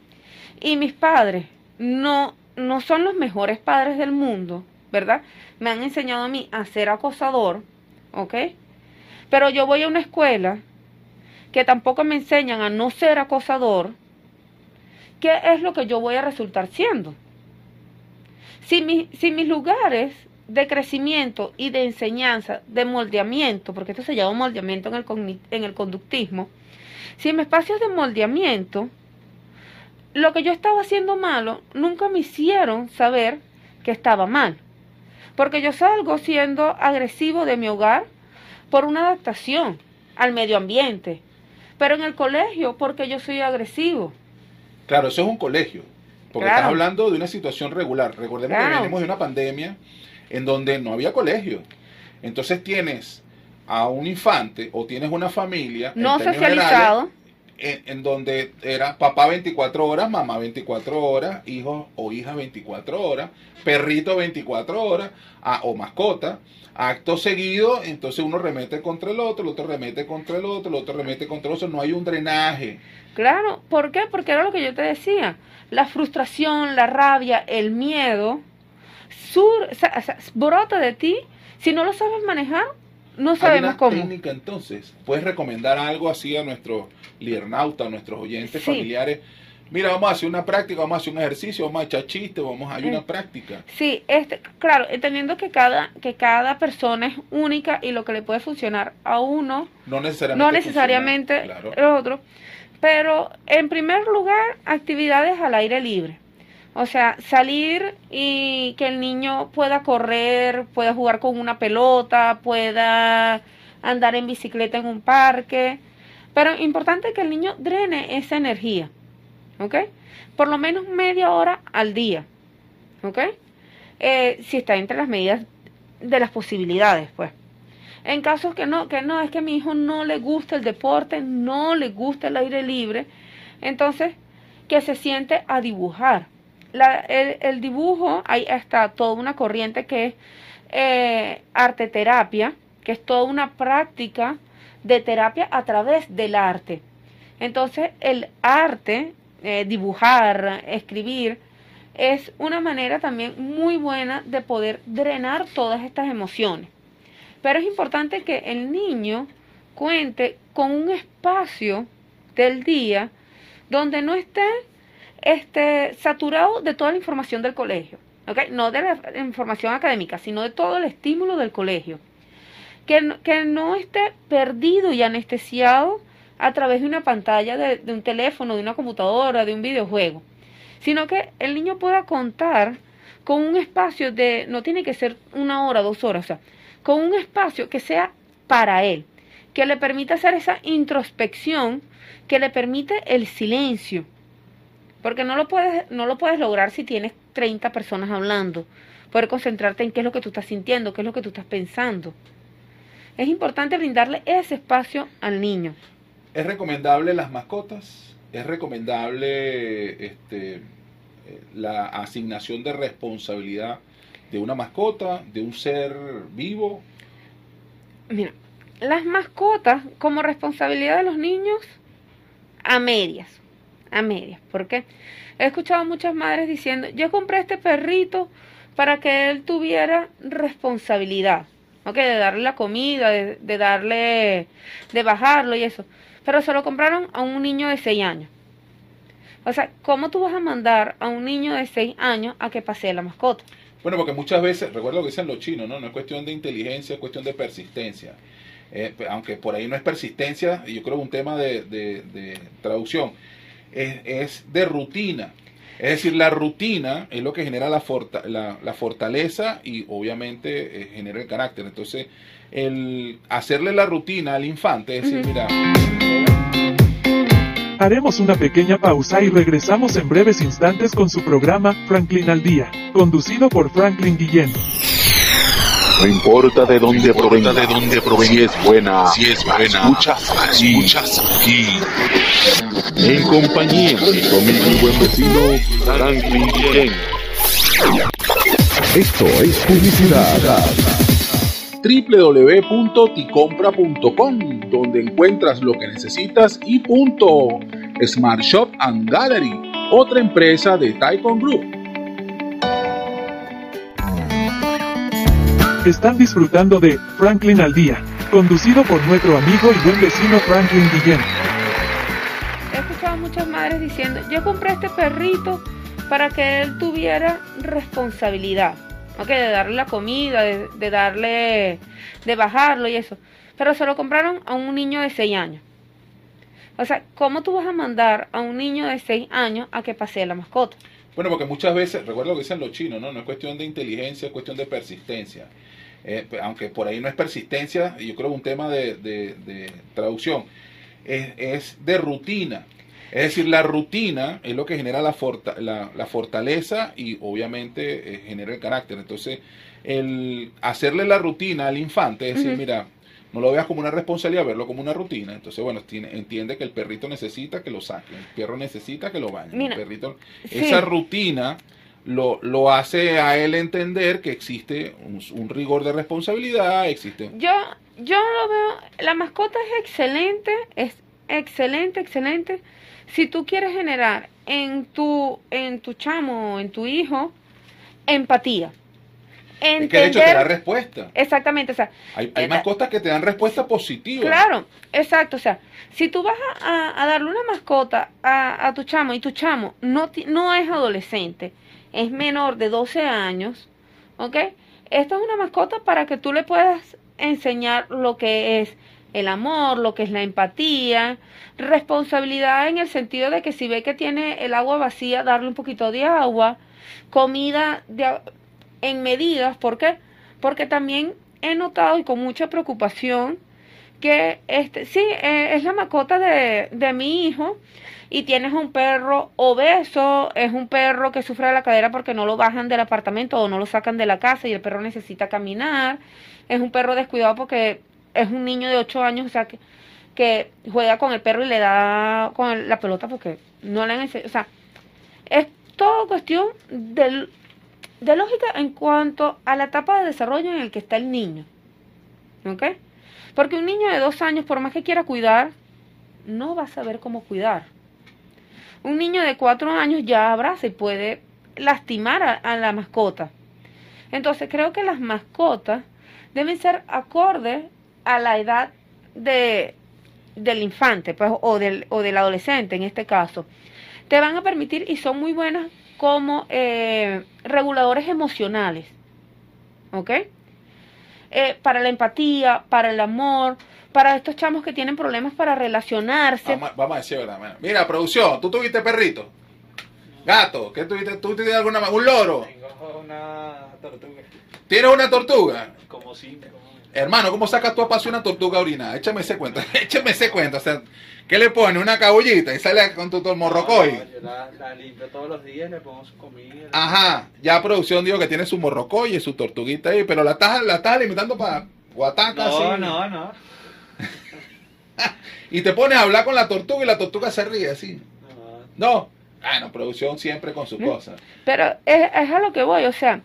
y mis padres no, no son los mejores padres del mundo, ¿verdad? Me han enseñado a mí a ser acosador, ¿ok? Pero yo voy a una escuela que tampoco me enseñan a no ser acosador, ¿qué es lo que yo voy a resultar siendo? Si, mi- mis lugares de crecimiento y de enseñanza, de moldeamiento, porque esto se llama moldeamiento en el, en el conductismo, si mis espacios de moldeamiento, lo que yo estaba haciendo malo, nunca me hicieron saber que estaba mal. Porque yo salgo siendo agresivo de mi hogar por una adaptación al medio ambiente. Pero en el colegio, porque yo soy agresivo. Claro, eso es un colegio. Porque Claro. estás hablando de una situación regular. Recordemos que venimos de una pandemia en donde no había colegio. Entonces tienes a un infante o tienes una familia No socializado. generales, En, donde era papá 24 horas, mamá 24 horas, hijo o hija 24 horas, perrito 24 horas, ah, o mascota. Acto seguido, entonces uno remete contra el otro, el otro remete contra el otro, el otro remete contra el otro. No hay un drenaje. Claro, ¿por qué? Porque era lo que yo te decía. La frustración, la rabia, el miedo, sur, brota de ti. Si no lo sabes manejar, no Hay sabemos una cómo. técnica entonces. ¿Puedes recomendar algo así a nuestros liernautas, a nuestros oyentes Sí. familiares? Mira, vamos a hacer una práctica, vamos a hacer un ejercicio, vamos a echar chistes, vamos a hay Eh. una práctica. Sí, este, claro, entendiendo que cada, que cada persona es única y lo que le puede funcionar a uno No necesariamente. no necesariamente funciona, claro. el otro. Pero en primer lugar, actividades al aire libre. O sea, salir y que el niño pueda correr, pueda jugar con una pelota, pueda andar en bicicleta en un parque. Pero importante que el niño drene esa energía. ¿Ok? Por lo menos media hora al día. ¿Ok? Eh, si está entre las medidas de las posibilidades, pues. En casos que no, que no, es que mi hijo no le gusta el deporte, no le gusta el aire libre, entonces que se siente a dibujar. El dibujo, hay hasta toda una corriente que es eh, arte terapia, que es toda una práctica de terapia a través del arte. Entonces el arte, eh, dibujar, escribir, es una manera también muy buena de poder drenar todas estas emociones. Pero es importante que el niño cuente con un espacio del día donde no esté este, saturado de toda la información del colegio. ¿ok? No de la información académica, sino de todo el estímulo del colegio. Que, no- que no esté perdido y anestesiado a través de una pantalla de, de un teléfono, de una computadora, de un videojuego. Sino que el niño pueda contar con un espacio de, no tiene que ser una hora, dos horas, o sea, con un espacio que sea para él, que le permita hacer esa introspección, que le permite el silencio, porque no lo puedes, no lo puedes lograr si tienes 30 personas hablando, poder concentrarte en qué es lo que tú estás sintiendo, qué es lo que tú estás pensando. Es importante brindarle ese espacio al niño. ¿Es recomendable las mascotas? ¿Es recomendable este, la asignación de responsabilidad de una mascota, de un ser vivo? Mira, las mascotas como responsabilidad de los niños a medias, a medias. ¿Por qué? He escuchado muchas madres diciendo, yo compré este perrito para que él tuviera responsabilidad, ¿ok? De darle la comida, de, darle, de bajarlo y eso. Pero se lo compraron a un niño de 6 años. O sea, ¿cómo tú vas a mandar a un niño de 6 años a que pasee la mascota? Bueno, porque muchas veces, recuerdo lo que dicen los chinos, ¿no? No es cuestión de inteligencia, es cuestión de persistencia. Eh, aunque por ahí no es persistencia, y yo creo que un tema de- de traducción, es, es de rutina. Es decir, la rutina es lo que genera la, forta- la, la fortaleza y obviamente eh, genera el carácter. Entonces, el hacerle la rutina al infante, es decir, mira, Haremos una pequeña pausa y regresamos en breves instantes con su programa Franklin al Día, conducido por Franklin Guillén. No importa de dónde provenga, de dónde provenga, si es buena, si es buena, escuchas aquí, escuchas aquí. En compañía de conmigo y buen vecino Franklin Guillén. Esto es publicidad. www.ticompra.com, donde encuentras lo que necesitas y punto. Smart Shop and Gallery, otra empresa de Taikon Group. Están disfrutando de Franklin al Día, conducido por nuestro amigo y buen vecino Franklin Guillén. He escuchado muchas madres diciendo, yo compré este perrito para que él tuviera responsabilidad, ¿ok? De darle la comida, de, de darle, de bajarlo y eso. Pero se lo compraron a un niño de 6 años. O sea, ¿cómo tú vas a mandar a un niño de 6 años a que pasee la mascota? Bueno, porque muchas veces, recuerdo lo que dicen los chinos, ¿no? No es cuestión de inteligencia, es cuestión de persistencia. Eh, aunque por ahí no es persistencia, yo creo que un tema de, de- de traducción, es, es de rutina. Es decir, la rutina es lo que genera la, forta- la, la fortaleza y obviamente eh, genera el carácter. Entonces, el hacerle la rutina al infante, es decir, mira, no lo veas como una responsabilidad, verlo como una rutina. Entonces, bueno, tiene- entiende que el perrito necesita que lo saquen, el perro necesita que lo bañen, Mira, el perrito sí. esa rutina lo, lo hace a él entender que existe un, un rigor de responsabilidad, existe... Yo, yo lo veo, la mascota es excelente, es excelente, excelente. Si tú quieres generar en tu, en tu chamo, en tu hijo, empatía. Es que de hecho te da Entender, respuesta. exactamente, o sea, Hay, hay eh, mascotas que te dan respuesta positiva. Claro, exacto. O sea, si tú vas a, a- darle una mascota a, a tu chamo y tu chamo no, no es adolescente, es menor de 12 años, ¿ok? Esta es una mascota para que tú le puedas enseñar lo que es el amor, lo que es la empatía, responsabilidad en el sentido de que si ve que tiene el agua vacía, darle un poquito de agua, comida en medidas, ¿por qué? Porque también he notado y con mucha preocupación que este sí eh, es la mascota de, de mi hijo y tienes un perro obeso, es un perro que sufre de la cadera porque no lo bajan del apartamento o no lo sacan de la casa y el perro necesita caminar, es un perro descuidado porque es un niño de 8 años, o sea que, que juega con el perro y le da con la pelota porque no le han enseñado, o sea, es todo cuestión del, de lógica en cuanto a la etapa de desarrollo en el que está el niño. ¿Ok? Porque un niño de dos años, por más que quiera cuidar, no va a saber cómo cuidar. Un niño de cuatro años ya abraza y puede lastimar a, la mascota. Entonces creo que las mascotas deben ser acordes a la edad de, del infante pues, o, del, o del adolescente en este caso. Te van a permitir y son muy buenas como eh, reguladores emocionales. ¿Ok? Eh, para la empatía, para el amor, para estos chamos que tienen problemas para relacionarse. Vamos, a- vamos a decir verdad. mira. Producción, ¿tú tuviste perrito? Gato, ¿qué tuviste? ¿Tú tienes alguna un loro? Tengo una tortuga. ¿Tienes una tortuga? Como cinco. Hermano, ¿cómo sacas tú a paso una tortuga orinada? Échame ese cuento, *laughs* échame ese cuento. O sea, ¿qué le pones? Una cabullita y sale con tu, tu morrocoy. No, yo la, la limpio todos los días, le pongo su comida. Ajá, ya producción dijo que tiene su morrocoy y su tortuguita ahí, pero la estás, la estás alimentando para guataca No, así. no, no. *laughs* Y te pones a hablar con la tortuga y la tortuga se ríe así. no. No. Bueno, producción siempre con sus ¿Mm? cosas. Pero es, es a lo que voy, o sea,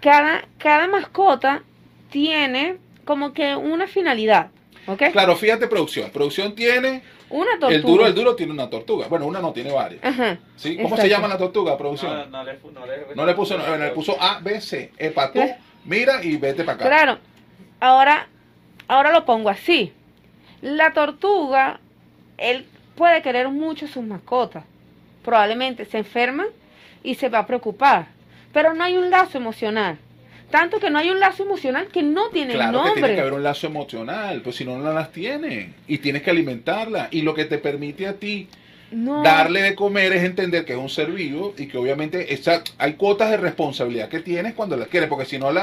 cada, cada mascota tiene como que una finalidad, ¿ok? Claro, fíjate producción. Producción tiene, Una tortuga. el duro, el duro tiene una tortuga. Bueno, una no tiene varias. Ajá. ¿Sí? ¿Cómo Exacto. se llama la tortuga, producción? no, le, no, le, No le puso, no, le puso A, B, C. Epa, tú, mira y vete para acá. Claro. Ahora, ahora lo pongo así. La tortuga, él puede querer mucho a sus mascotas. Probablemente se enferma y se va a preocupar. Pero no hay un lazo emocional. Tanto que no hay un lazo emocional que no tiene Claro que tiene nombre. que haber un lazo emocional, pues si no, no las tiene. Y tienes que alimentarla. Y lo que te permite a ti No. darle de comer es entender que es un ser vivo y que obviamente esa, hay cuotas de responsabilidad que tienes cuando la quieres, porque si no la,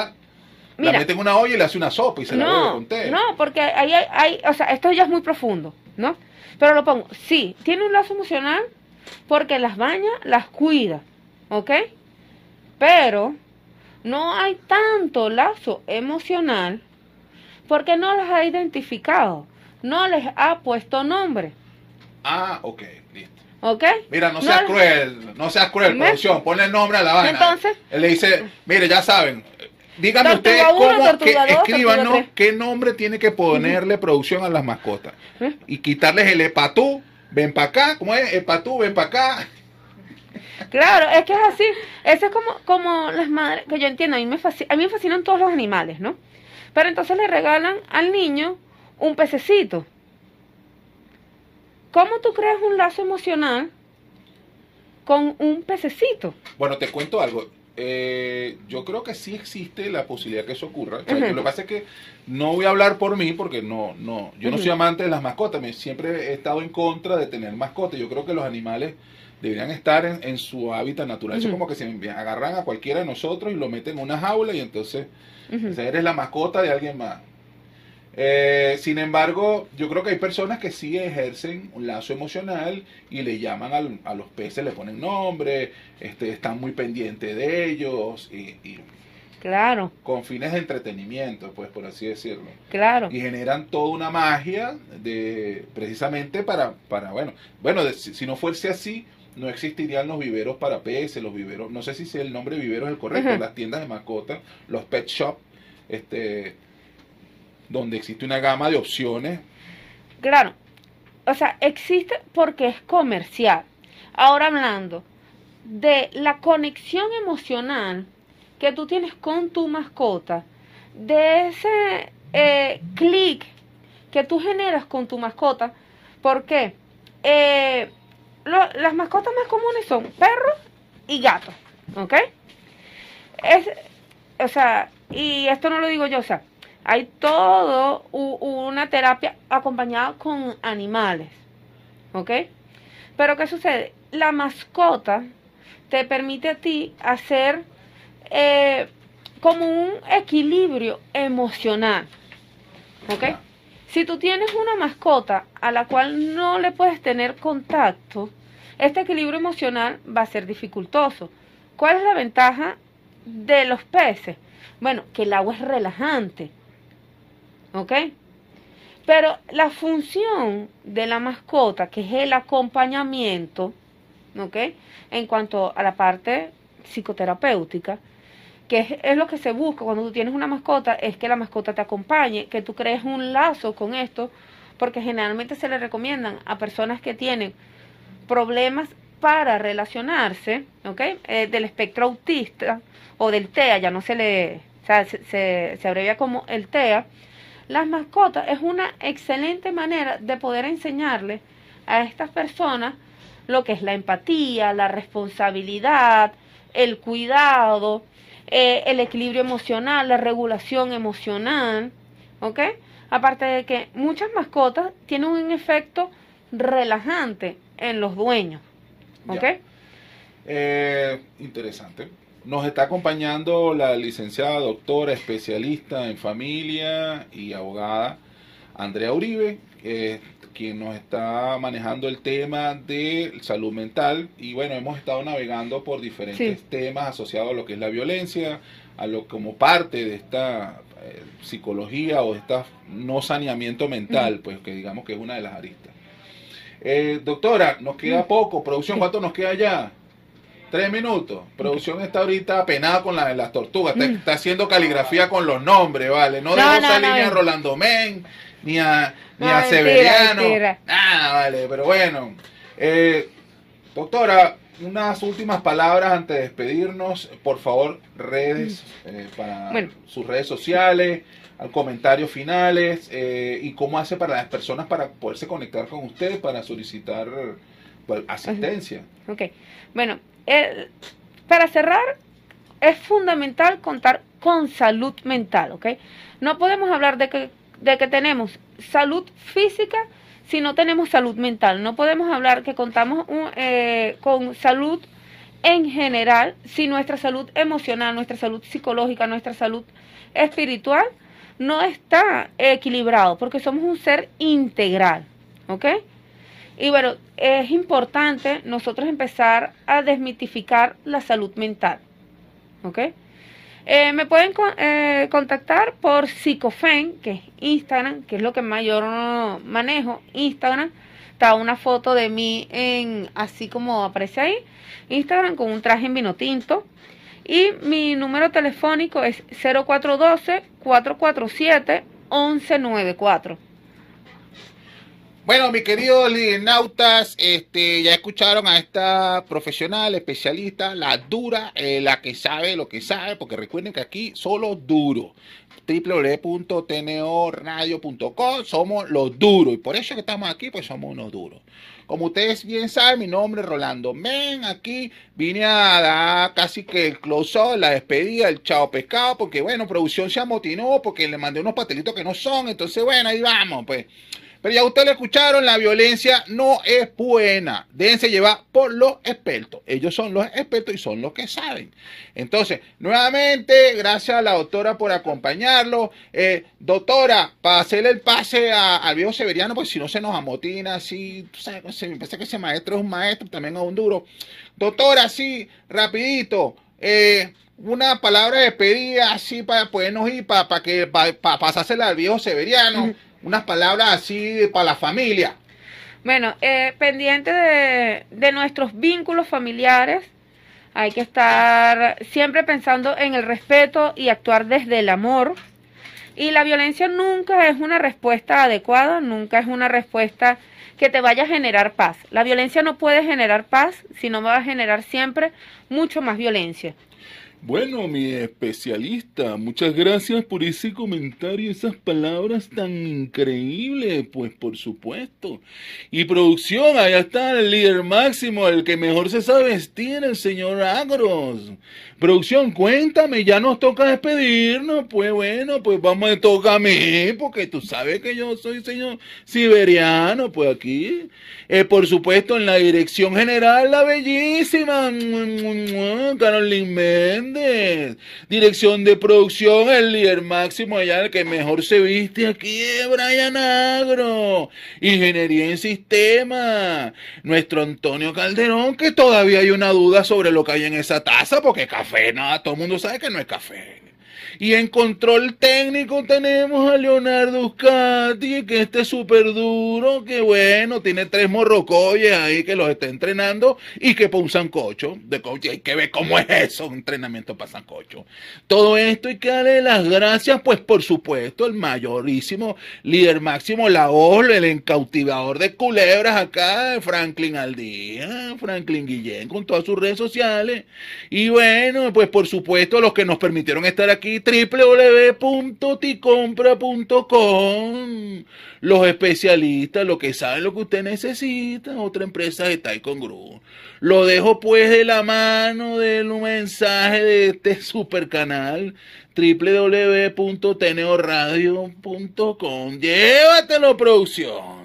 la Mira. mete en una olla y le hace una sopa y se la No, con té. no, porque ahí hay, hay- o sea, esto ya es muy profundo, ¿no? Pero lo pongo, sí, tiene un lazo emocional porque las baña, las cuida, ¿ok? Pero no hay tanto lazo emocional porque no las ha identificado, no les ha puesto nombre, Ah, ok, listo. ¿ok? Mira, no seas cruel, no seas cruel, ¿Me? producción, ponle el nombre a la vaina. Entonces- Él le dice, mire, ya saben, díganme ustedes cómo, que, escríbanos qué nombre tiene que ponerle producción a las mascotas. ¿Eh? Y quitarles el epatú, ven para acá, ¿cómo es? Epatú, ven para acá. Claro, es que es así. Eso es como, como las madres, que yo entiendo, a mí, me a mí me fascinan todos los animales, ¿no? Pero entonces le regalan al niño un pececito. ¿Cómo tú creas un lazo emocional con un pececito? Bueno, te cuento algo. Eh, yo creo que sí existe la posibilidad que eso ocurra. O sea, Ujú. Lo que pasa es que no voy a hablar por mí porque no, no, yo no soy amante de las mascotas. Me, siempre he estado en contra de tener mascotas. Yo creo que los animales deberían estar en, en su hábitat natural. Eso es como que se agarran a cualquiera de nosotros y lo meten en una jaula y entonces eres la mascota de alguien más. Eh, sin embargo, yo creo que hay personas que sí ejercen un lazo emocional y le llaman al- a los peces, le ponen nombre, este, están muy pendientes de ellos y, y Claro, con fines de entretenimiento, pues por así decirlo. claro. Y generan toda una magia de precisamente para, para bueno, bueno, de- si, si no fuese así, no existirían los viveros para peces, los viveros, no sé si el nombre vivero es el correcto, las tiendas de mascotas, los pet shop, este, donde existe una gama de opciones. Claro. O sea, existe porque es comercial. Ahora hablando de la conexión emocional que tú tienes con tu mascota, de ese eh, clic que tú generas con tu mascota, porque eh, lo- las mascotas más comunes son perros y gatos, ¿ok? Es, o sea, y esto no lo digo yo, o sea, hay todo u- una terapia acompañada con animales, ¿ok? Pero ¿qué sucede? La mascota te permite a ti hacer eh, como un equilibrio emocional, ¿ok? Si tú tienes una mascota a la cual no le puedes tener contacto, este equilibrio emocional va a ser dificultoso. ¿Cuál es la ventaja de los peces? Bueno, que el agua es relajante. ¿Ok? Pero la función de la mascota, que es el acompañamiento, ¿ok? En cuanto a la parte psicoterapéutica, que es, lo que se busca cuando tú tienes una mascota, es que la mascota te acompañe, que tú crees un lazo con esto, porque generalmente se le recomiendan a personas que tienen problemas para relacionarse, ¿ok? Eh, del espectro autista o del TEA, ya no se le, se, se abrevia como el TEA. Las mascotas es una excelente manera de poder enseñarle a estas personas lo que es la empatía, la responsabilidad, el cuidado, eh, el equilibrio emocional, la regulación emocional, ¿ok? Aparte de que muchas mascotas tienen un efecto relajante en los dueños, ¿ok? Eh, interesante. Nos está acompañando la licenciada doctora especialista en familia y abogada Andrea Uribe, eh, quien nos está manejando el tema de salud mental. Y bueno, hemos estado navegando por diferentes Sí. temas asociados a lo que es la violencia, a lo como parte de esta eh, psicología o de esta no saneamiento mental, pues que digamos que es una de las aristas. Eh, doctora, nos queda poco. Producción, ¿cuánto nos queda ya? Tres minutos. Producción está ahorita apenada con la- las tortugas. Está, está haciendo caligrafía con los nombres, ¿vale? No, No, dejó no, salir no, a. Rolando Men, ni a, ni a Severiano. mentira. Ah, vale, pero bueno. Eh, doctora, unas últimas palabras antes de despedirnos. Por favor, redes eh, para Bueno. sus redes sociales, al comentarios finales eh, y cómo hace para las personas para poderse conectar con usted para solicitar pues, asistencia. Ok, bueno, el- para cerrar, es fundamental contar con salud mental, ¿ok? No podemos hablar de que, de que tenemos salud física si no tenemos salud mental. No podemos hablar que contamos eh, con salud en general si nuestra salud emocional, nuestra salud psicológica, nuestra salud espiritual no está equilibrado, porque somos un ser integral, ¿ok? Y bueno, es importante nosotros empezar a desmitificar la salud mental. ¿Ok? Eh, me pueden eh, contactar por Psicofen, que es Instagram, que es lo que mayor manejo. Instagram. Está una foto de mí en así como aparece ahí. Instagram con un traje en vino tinto. Y mi número telefónico es 0412-447-1194. Bueno, mis queridos lidernautas, este, ya escucharon a esta profesional, especialista, la dura, eh, la que sabe lo que sabe, porque recuerden que aquí solo duro. www.tnoradio.com somos los duros. Y por eso que estamos aquí pues somos unos duros. Como ustedes bien saben mi nombre es Rolando Men. Aquí vine a dar casi que el close la despedida el chao pescado porque bueno producción se amotinó porque le mandé unos pastelitos que no son. Entonces bueno ahí vamos pues pero ya ustedes lo escucharon, la violencia no es buena. Déjense llevar por los expertos. Ellos son los expertos y son los que saben. Entonces, nuevamente, gracias a la doctora por acompañarlo. Eh, doctora, para hacerle el pase al viejo Severiano, pues si no se nos amotina, así, tú sabes, se me parece que ese maestro es un maestro, también es un duro. Doctora, así, rapidito, eh, una palabra de despedida así para podernos ir, para, que para, pasársela al viejo Severiano. Unas palabras así para la familia. Bueno, eh, pendiente de, de nuestros vínculos familiares, hay que estar siempre pensando en el respeto y actuar desde el amor. Y la violencia nunca es una respuesta adecuada, nunca es una respuesta que te vaya a generar paz. La violencia no puede generar paz, sino va a generar siempre mucho más violencia. Bueno, mi especialista, muchas gracias por ese comentario, esas palabras tan increíbles, pues por supuesto. Y producción, allá está el líder máximo, el que mejor se sabe vestir, el señor Agros. Producción, cuéntame, ya nos toca despedirnos, pues bueno, pues vamos a tocar a mí, porque tú sabes que yo soy señor siberiano, pues aquí, eh, por supuesto, en la dirección general, la bellísima Carolyn Méndez, dirección de producción, el líder máximo allá, el que mejor se viste aquí, es Brian Agro, ingeniería en sistema, nuestro Antonio Calderón, que todavía hay una duda sobre lo que hay en esa taza, porque café, nada, todo el mundo sabe que no es café. Y en control técnico tenemos a Leonardo Uscati, que este es súper duro, que bueno, tiene tres morrocoyes ahí que los está entrenando y que para un sancocho de hay que ver cómo es eso, un entrenamiento para sancocho. Todo esto hay que darle las gracias, pues por supuesto, el mayorísimo líder máximo, la voz, el encautivador de culebras acá, Franklin Aldía, Franklin Guillén, con todas sus redes sociales. Y bueno, pues por supuesto, los que nos permitieron estar aquí, www.ticompra.com. Los especialistas, los que saben lo que usted necesita, otra empresa ahí con Gru. Lo dejo pues de la mano del mensaje de este *laughs* super canal www.teneoradio.com. Llévatelo, producción.